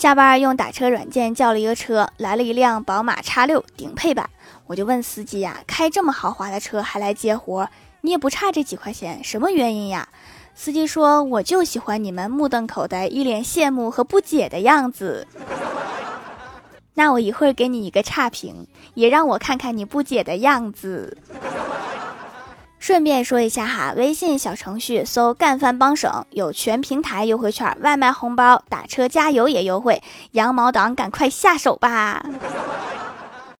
下班用打车软件叫了一个车，来了一辆宝马叉六顶配版。我就问司机呀，开这么豪华的车还来接活，你也不差这几块钱，什么原因呀？司机说，我就喜欢你们目瞪口呆、一脸羡慕和不解的样子。那我一会儿给你一个差评，也让我看看你不解的样子。顺便说一下哈，微信小程序搜“干饭帮省”有全平台优惠券，外卖红包、打车加油也优惠，羊毛党赶快下手吧！